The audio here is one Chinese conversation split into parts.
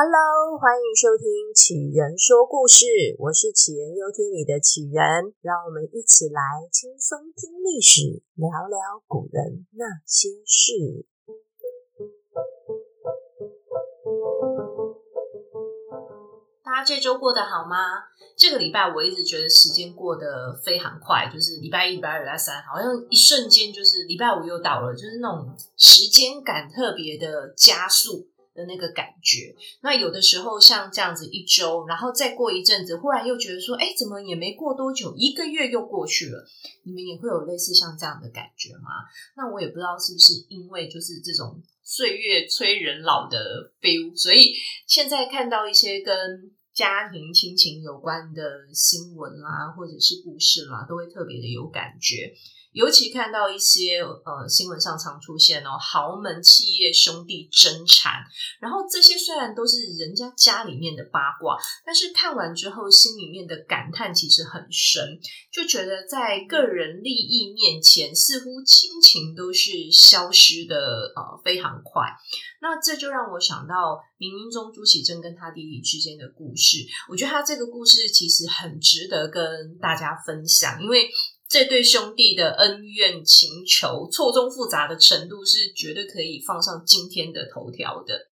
Hello，欢迎收听《杞人说故事》，我是杞人忧天里的杞人，让我们一起来轻松听历史，聊聊古人那些事。大家这周过得好吗？这个礼拜我一直觉得时间过得非常快，就是礼拜一、礼拜二、礼拜三，好像一瞬间就是礼拜五又到了，就是那种时间感特别的加速。的那个感觉，那有的时候像这样子一周，然后再过一阵子，忽然又觉得说，哎，怎么也没过多久，一个月又过去了。你们也会有类似像这样的感觉吗？那我也不知道是不是因为就是这种岁月催人老的 feel，所以现在看到一些跟家庭亲情有关的新闻啦，或者是故事啦，都会特别的有感觉。尤其看到一些呃新闻上常出现哦，豪门企业兄弟争产，然后这些虽然都是人家家里面的八卦，但是看完之后心里面的感叹其实很深，就觉得在个人利益面前，似乎亲情都是消失的呃非常快。那这就让我想到冥冥中朱祁镇跟他弟弟之间的故事，我觉得他这个故事其实很值得跟大家分享，因为。这对兄弟的恩怨情仇错综复杂的程度是绝对可以放上今天的头条的。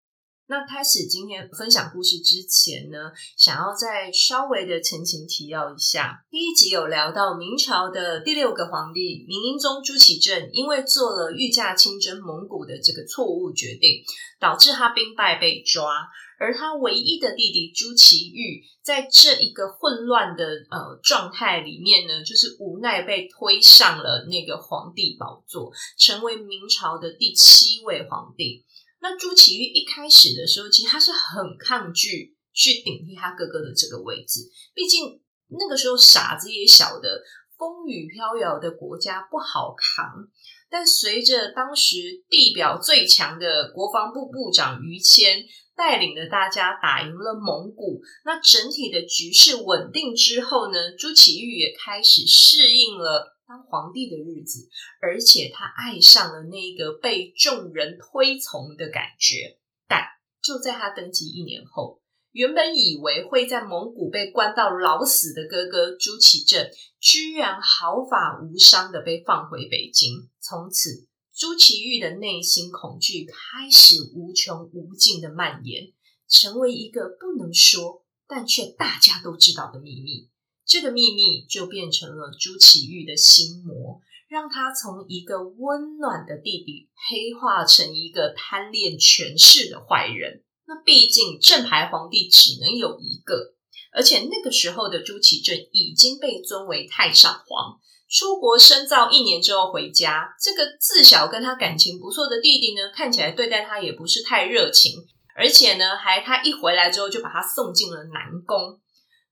那开始今天分享故事之前呢，想要再稍微的前情提要一下。第一集有聊到明朝的第六个皇帝明英宗朱祁镇，因为做了御驾亲征蒙古的这个错误决定，导致他兵败被抓。而他唯一的弟弟朱祁钰，在这一个混乱的呃状态里面呢，就是无奈被推上了那个皇帝宝座，成为明朝的第七位皇帝。那朱祁钰一开始的时候，其实他是很抗拒去顶替他哥哥的这个位置，毕竟那个时候傻子也晓得风雨飘摇的国家不好扛。但随着当时地表最强的国防部部长于谦。带领着大家打赢了蒙古，那整体的局势稳定之后呢，朱祁钰也开始适应了当皇帝的日子，而且他爱上了那个被众人推崇的感觉。但就在他登基一年后，原本以为会在蒙古被关到老死的哥哥朱祁镇，居然毫发无伤的被放回北京，从此。朱祁钰的内心恐惧开始无穷无尽的蔓延，成为一个不能说但却大家都知道的秘密。这个秘密就变成了朱祁钰的心魔，让他从一个温暖的弟弟黑化成一个贪恋权势的坏人。那毕竟正牌皇帝只能有一个，而且那个时候的朱祁镇已经被尊为太上皇。出国深造一年之后回家，这个自小跟他感情不错的弟弟呢，看起来对待他也不是太热情，而且呢，还他一回来之后就把他送进了南宫。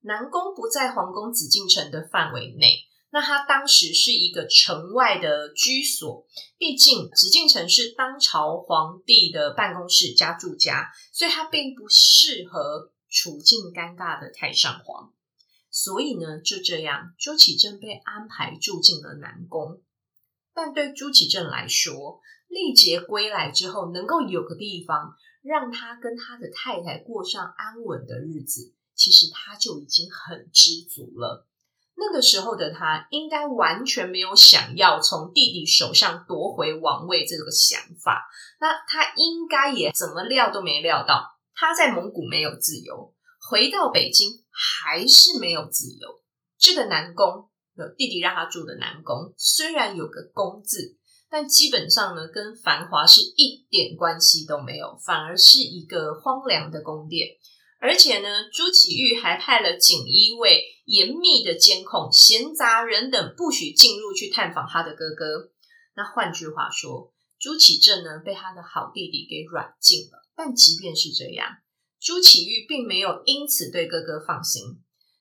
南宫不在皇宫紫禁城的范围内，那他当时是一个城外的居所，毕竟紫禁城是当朝皇帝的办公室加住家，所以他并不适合处境尴尬的太上皇。所以呢，就这样，朱祁镇被安排住进了南宫。但对朱祁镇来说，历劫归来之后，能够有个地方让他跟他的太太过上安稳的日子，其实他就已经很知足了。那个时候的他，应该完全没有想要从弟弟手上夺回王位这个想法。那他应该也怎么料都没料到，他在蒙古没有自由。回到北京还是没有自由。这个南宫，有弟弟让他住的南宫，虽然有个“宫”字，但基本上呢，跟繁华是一点关系都没有，反而是一个荒凉的宫殿。而且呢，朱祁钰还派了锦衣卫严密的监控，闲杂人等不许进入去探访他的哥哥。那换句话说，朱祁镇呢，被他的好弟弟给软禁了。但即便是这样。朱祁钰并没有因此对哥哥放心，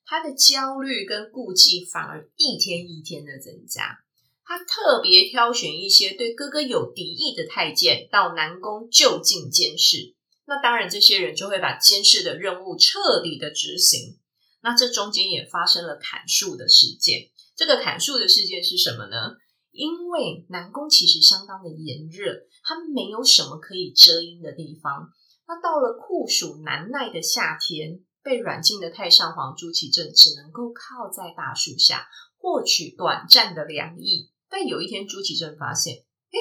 他的焦虑跟顾忌反而一天一天的增加。他特别挑选一些对哥哥有敌意的太监到南宫就近监视。那当然，这些人就会把监视的任务彻底的执行。那这中间也发生了砍树的事件。这个砍树的事件是什么呢？因为南宫其实相当的炎热，它没有什么可以遮阴的地方。那到了酷暑难耐的夏天，被软禁的太上皇朱祁镇只能够靠在大树下获取短暂的凉意。但有一天，朱祁镇发现，哎，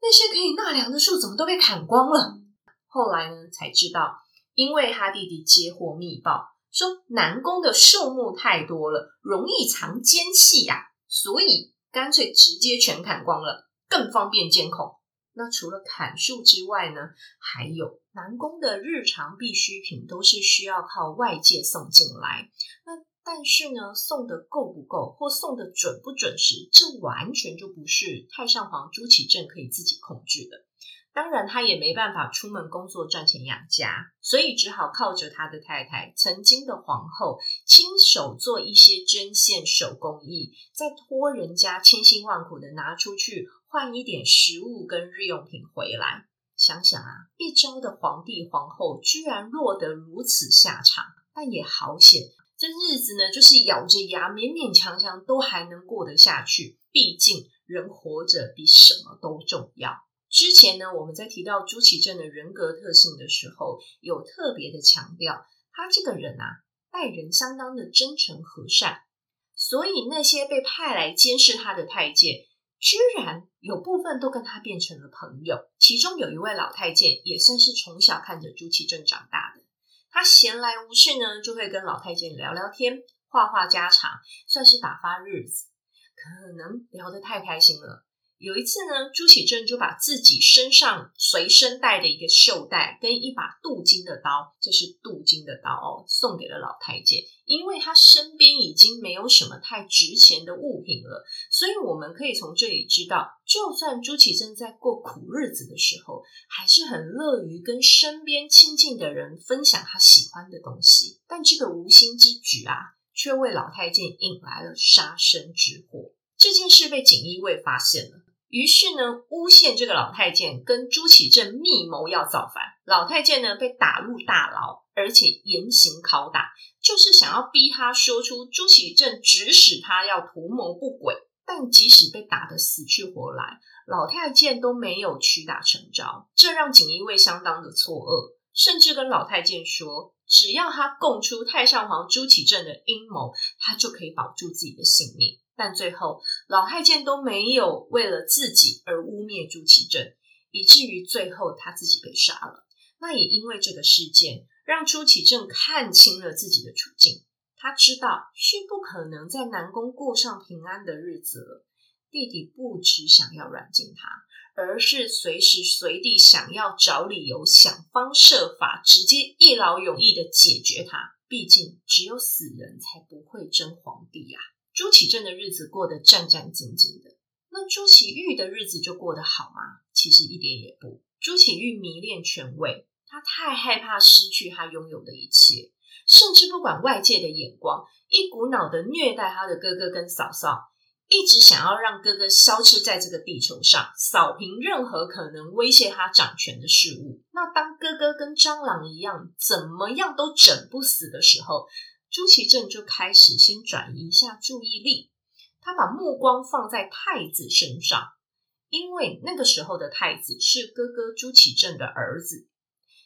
那些可以纳凉的树怎么都被砍光了？后来呢，才知道，因为他弟弟接获密报，说南宫的树木太多了，容易藏奸细呀、啊，所以干脆直接全砍光了，更方便监控。那除了砍树之外呢，还有南宫的日常必需品都是需要靠外界送进来。那但是呢，送的够不够或送的准不准时，这完全就不是太上皇朱祁镇可以自己控制的。当然，他也没办法出门工作赚钱养家，所以只好靠着他的太太，曾经的皇后，亲手做一些针线手工艺，再托人家千辛万苦的拿出去换一点食物跟日用品回来。想想啊，一朝的皇帝皇后居然落得如此下场，但也好险，这日子呢，就是咬着牙勉勉强强都还能过得下去。毕竟人活着比什么都重要。之前呢，我们在提到朱祁镇的人格特性的时候，有特别的强调，他这个人啊，待人相当的真诚和善，所以那些被派来监视他的太监，居然有部分都跟他变成了朋友。其中有一位老太监，也算是从小看着朱祁镇长大的，他闲来无事呢，就会跟老太监聊聊天，话话家常，算是打发日子。可能聊得太开心了。有一次呢，朱祁镇就把自己身上随身带的一个袖带跟一把镀金的刀，这是镀金的刀哦，送给了老太监。因为他身边已经没有什么太值钱的物品了，所以我们可以从这里知道，就算朱祁镇在过苦日子的时候，还是很乐于跟身边亲近的人分享他喜欢的东西。但这个无心之举啊，却为老太监引来了杀身之祸。这件事被锦衣卫发现了。于是呢，诬陷这个老太监跟朱祁镇密谋要造反。老太监呢，被打入大牢，而且严刑拷打，就是想要逼他说出朱祁镇指使他要图谋不轨。但即使被打得死去活来，老太监都没有屈打成招，这让锦衣卫相当的错愕，甚至跟老太监说，只要他供出太上皇朱祁镇的阴谋，他就可以保住自己的性命。但最后，老太监都没有为了自己而污蔑朱祁镇，以至于最后他自己被杀了。那也因为这个事件，让朱祁镇看清了自己的处境。他知道是不可能在南宫过上平安的日子了。弟弟不只想要软禁他，而是随时随地想要找理由、想方设法，直接一劳永逸的解决他。毕竟，只有死人才不会争皇帝呀、朱祁镇的日子过得战战兢兢的，那朱祁钰的日子就过得好吗？其实一点也不。朱祁钰迷恋权位，他太害怕失去他拥有的一切，甚至不管外界的眼光，一股脑的虐待他的哥哥跟嫂嫂，一直想要让哥哥消失在这个地球上，扫平任何可能威胁他掌权的事物。那当哥哥跟蟑螂一样，怎么样都整不死的时候，朱祁镇就开始先转移一下注意力，他把目光放在太子身上，因为那个时候的太子是哥哥朱祁镇的儿子。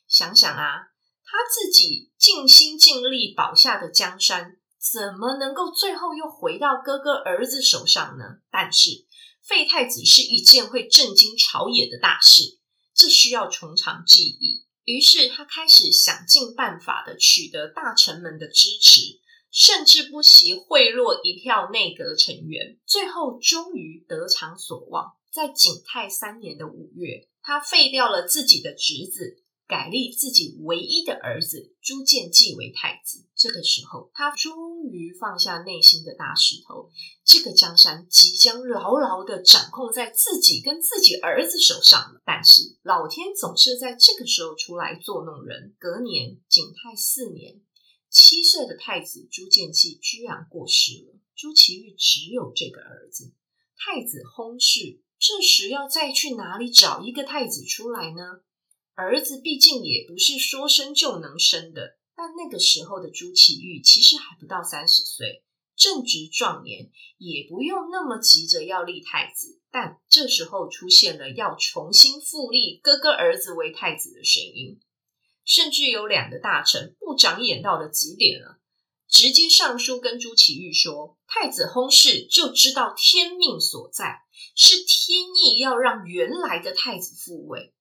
想想啊，他自己尽心尽力保下的江山，怎么能够最后又回到哥哥儿子手上呢？但是废太子是一件会震惊朝野的大事，这需要从长计议。于是他开始想尽办法的取得大臣们的支持，甚至不惜贿赂一票内阁成员，最后终于得偿所望。在景泰三年的五月，他废掉了自己的侄子。改立自己唯一的儿子朱见济为太子。这个时候，他终于放下内心的大石头，这个江山即将牢牢的掌控在自己跟自己儿子手上了。但是，老天总是在这个时候出来作弄人。隔年，景泰四年，七岁的太子朱见济居然过世了。朱祁钰只有这个儿子，太子薨逝，这时要再去哪里找一个太子出来呢？儿子毕竟也不是说生就能生的，但那个时候的朱祁钰其实还不到三十岁，正值壮年，也不用那么急着要立太子。但这时候出现了要重新复立哥哥儿子为太子的声音。甚至有两个大臣不长眼到的极点了，直接上书跟朱祁钰说：“太子薨逝就知道天命所在，是天意要让原来的太子复位。”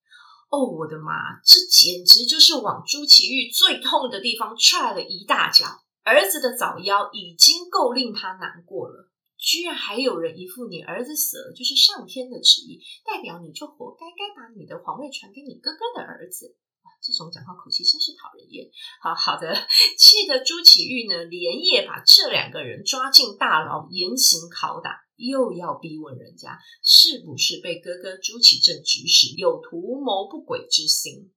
哦，我的妈！这简直就是往朱祁钰最痛的地方踹了一大脚。儿子的早夭已经够令他难过了，居然还有人一副你儿子死了就是上天的旨意，代表你就活该，该把你的皇位传给你哥哥的儿子。这种讲话口气真是讨人厌。好好的，气得朱祁钰呢，连夜把这两个人抓进大牢，严刑拷打，又要逼问人家是不是被哥哥朱祁镇指使，有图谋不轨之心。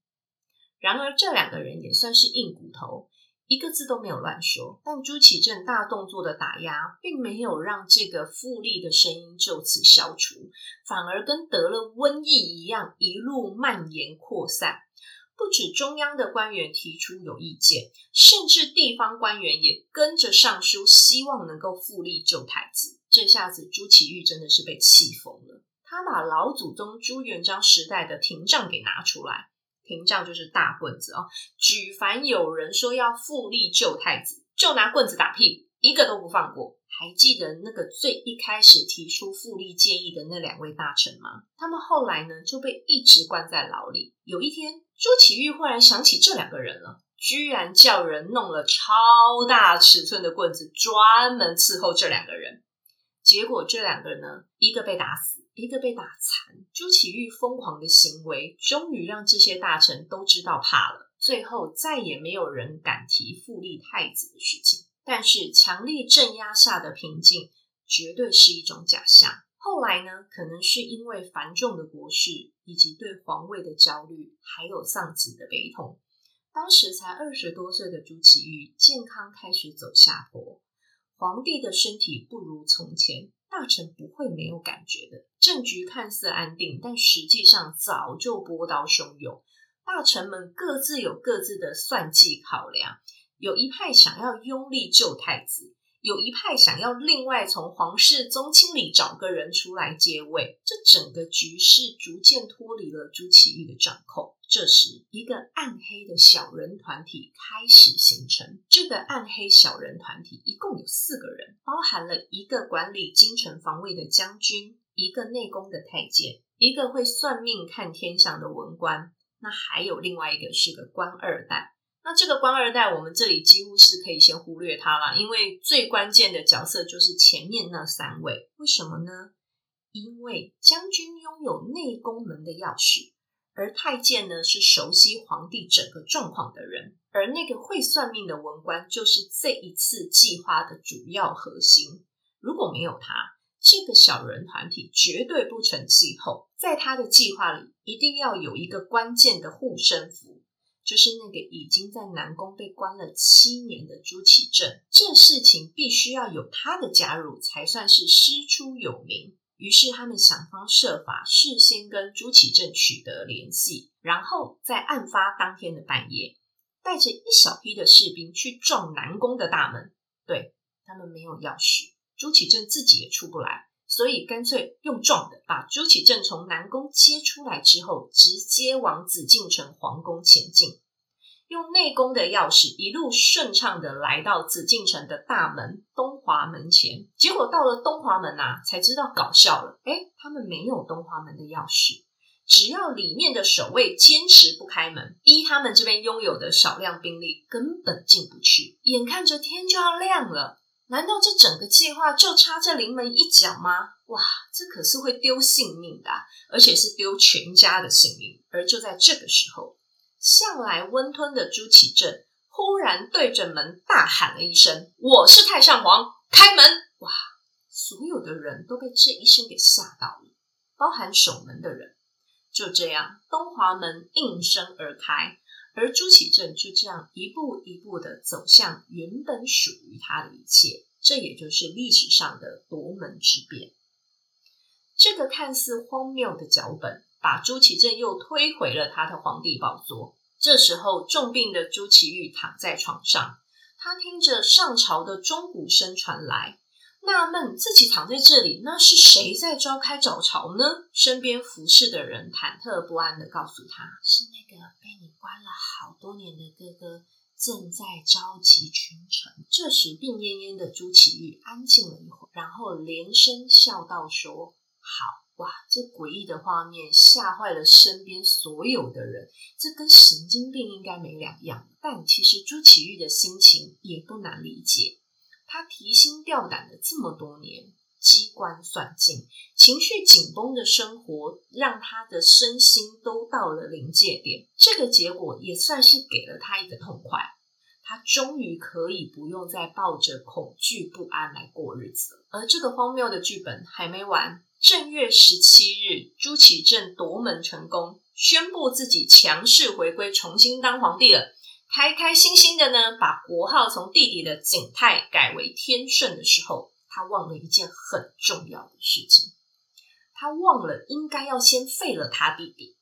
然而这两个人也算是硬骨头，一个字都没有乱说。但朱祁镇大动作的打压，并没有让这个复立的声音就此消除，反而跟得了瘟疫一样，一路蔓延扩散。不止中央的官员提出有意见，甚至地方官员也跟着上书，希望能够复立救太子。这下子朱祁钰真的是被气疯了，他把老祖宗朱元璋时代的廷杖给拿出来，廷杖就是大棍子哦，举凡有人说要复立旧太子，就拿棍子打屁，一个都不放过。还记得那个最一开始提出复立建议的那两位大臣吗？他们后来呢就被一直关在牢里。有一天，朱祁钰忽然想起这两个人了，居然叫人弄了超大尺寸的棍子，专门伺候这两个人。结果这两个人呢，一个被打死，一个被打残。朱祁钰疯狂的行为，终于让这些大臣都知道怕了。最后，再也没有人敢提复立太子的事情。但是强力镇压下的平静，绝对是一种假象。后来呢，可能是因为繁重的国事，以及对皇位的焦虑，还有丧子的悲痛，当时才二十多岁的朱祁钰健康开始走下坡。皇帝的身体不如从前，大臣不会没有感觉的。政局看似安定，但实际上早就波涛汹涌。大臣们各自有各自的算计考量。有一派想要拥立旧太子，有一派想要另外从皇室宗亲里找个人出来接位，这整个局势逐渐脱离了朱祁钰的掌控。这时，一个暗黑的小人团体开始形成。这个暗黑小人团体一共有四个人，包含了一个管理京城防卫的将军，一个内宫的太监，一个会算命看天象的文官，那还有另外一个是个官二代。那这个官二代，我们这里几乎是可以先忽略他了，因为最关键的角色就是前面那三位。为什么呢？因为将军拥有内宫门的钥匙，而太监呢是熟悉皇帝整个状况的人，而那个会算命的文官就是这一次计划的主要核心。如果没有他，这个小人团体绝对不成气候。在他的计划里，一定要有一个关键的护身符。就是那个已经在南宫被关了七年的朱祁镇，这事情必须要有他的加入才算是师出有名。于是他们想方设法事先跟朱祁镇取得联系，然后在案发当天的半夜，带着一小批的士兵去撞南宫的大门。对，他们没有钥匙，朱祁镇自己也出不来。所以干脆用撞的，把朱祁镇从南宫接出来之后，直接往紫禁城皇宫前进，用内宫的钥匙一路顺畅的来到紫禁城的大门东华门前。结果到了东华门啊，才知道搞笑了，诶，他们没有东华门的钥匙，只要里面的守卫坚持不开门，依他们这边拥有的少量兵力，根本进不去。眼看着天就要亮了。难道这整个计划就差这临门一脚吗？哇，这可是会丢性命的，而且是丢全家的性命。而就在这个时候，向来温吞的朱祁镇忽然对着门大喊了一声：“我是太上皇，开门！”哇，所有的人都被这一声给吓到了，包含守门的人。就这样，东华门应声而开。而朱祁镇就这样一步一步的走向原本属于他的一切，这也就是历史上的夺门之变。这个看似荒谬的脚本，把朱祁镇又推回了他的皇帝宝座。这时候，重病的朱祁钰躺在床上，他听着上朝的钟鼓声传来，纳闷自己躺在这里，那是谁在召开早朝呢？身边服侍的人忐忑不安地告诉他：“是那个被你关了好多年的哥哥，正在召集群臣。”这时，病恹恹的朱祁钰安静了一会儿，然后连声笑道：“说好。”哇，这诡异的画面吓坏了身边所有的人，这跟神经病应该没两样。但其实朱祁钰的心情也不难理解，他提心吊胆的这么多年，机关算尽，情绪紧绷的生活让他的身心都到了临界点。这个结果也算是给了他一个痛快，他终于可以不用再抱着恐惧不安来过日子了。而这个荒谬的剧本还没完。正月十七日，朱祁镇夺门成功，宣布自己强势回归，重新当皇帝了。开开心心的呢，把国号从弟弟的景泰改为天顺的时候，他忘了一件很重要的事情，他忘了应该要先废了他弟弟。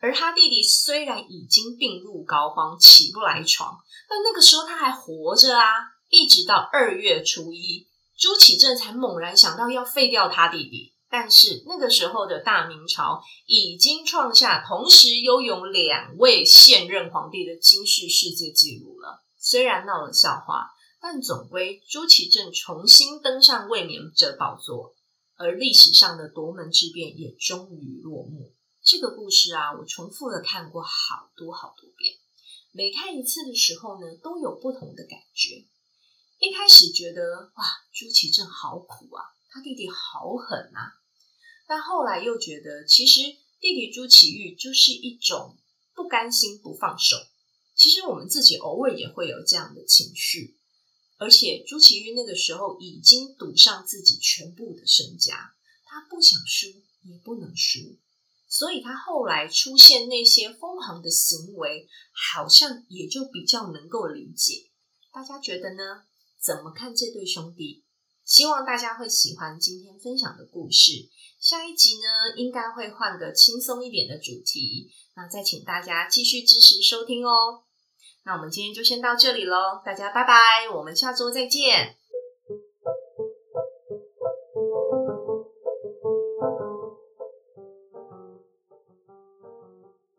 而他弟弟虽然已经病入膏肓，起不来床，但那个时候他还活着啊。一直到二月初一。朱祁镇才猛然想到要废掉他弟弟，但是那个时候的大明朝已经创下同时拥有两位现任皇帝的惊世世界纪录了。虽然闹了笑话，但总归朱祁镇重新登上卫冕者宝座，而历史上的夺门之变也终于落幕。这个故事啊，我重复的看过好多好多遍，每看一次的时候呢，都有不同的感觉。一开始觉得哇，朱祁镇好苦啊，他弟弟好狠啊。但后来又觉得，其实弟弟朱祁钰就是一种不甘心不放手。其实我们自己偶尔也会有这样的情绪。而且朱祁钰那个时候已经赌上自己全部的身家，他不想输也不能输，所以他后来出现那些疯狂的行为，好像也就比较能够理解。大家觉得呢？怎么看这对兄弟？希望大家会喜欢今天分享的故事。下一集呢，应该会换个轻松一点的主题。那再请大家继续支持收听哦。那我们今天就先到这里喽，大家拜拜，我们下周再见。